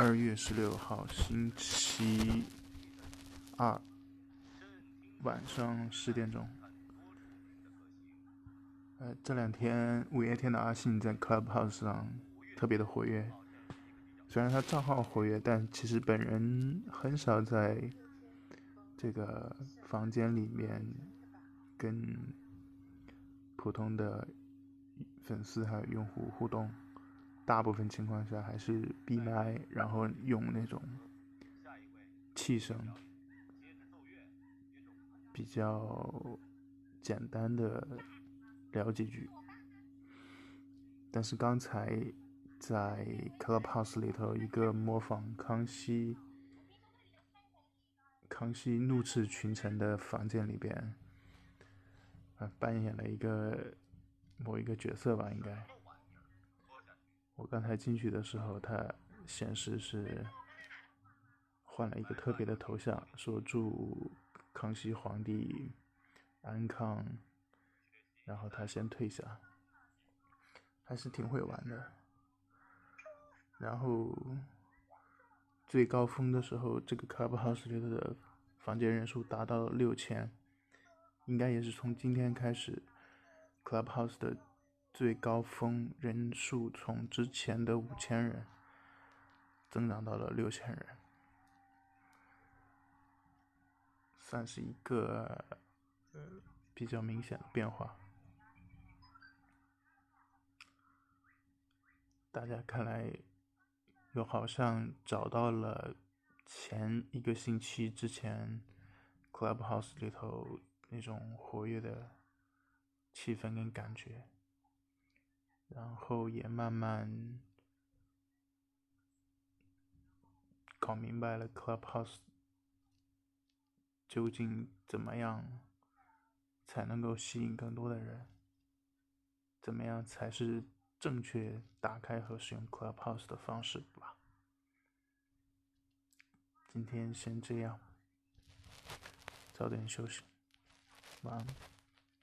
二月十六号，星期二晚上十点钟。呃，这两天五月天的阿信在 Clubhouse 上特别的活跃。虽然他账号活跃，但其实本人很少在这个房间里面跟普通的粉丝还有用户互动。大部分情况下还是闭麦，然后用那种气声，比较简单的聊几句。但是刚才在 Clubhouse 里头，一个模仿康熙、康熙怒斥群臣的房间里边，啊，扮演了一个某一个角色吧，应该。我刚才进去的时候，它显示是换了一个特别的头像，说祝康熙皇帝安康，然后他先退下，还是挺会玩的。然后最高峰的时候，这个 Clubhouse 里头的房间人数达到六千，应该也是从今天开始，Clubhouse 的。最高峰人数从之前的五千人增长到了六千人，算是一个呃比较明显的变化。大家看来又好像找到了前一个星期之前 Clubhouse 里头那种活跃的气氛跟感觉。然后也慢慢搞明白了，Clubhouse 究竟怎么样才能够吸引更多的人？怎么样才是正确打开和使用 Clubhouse 的方式吧？今天先这样，早点休息，晚安。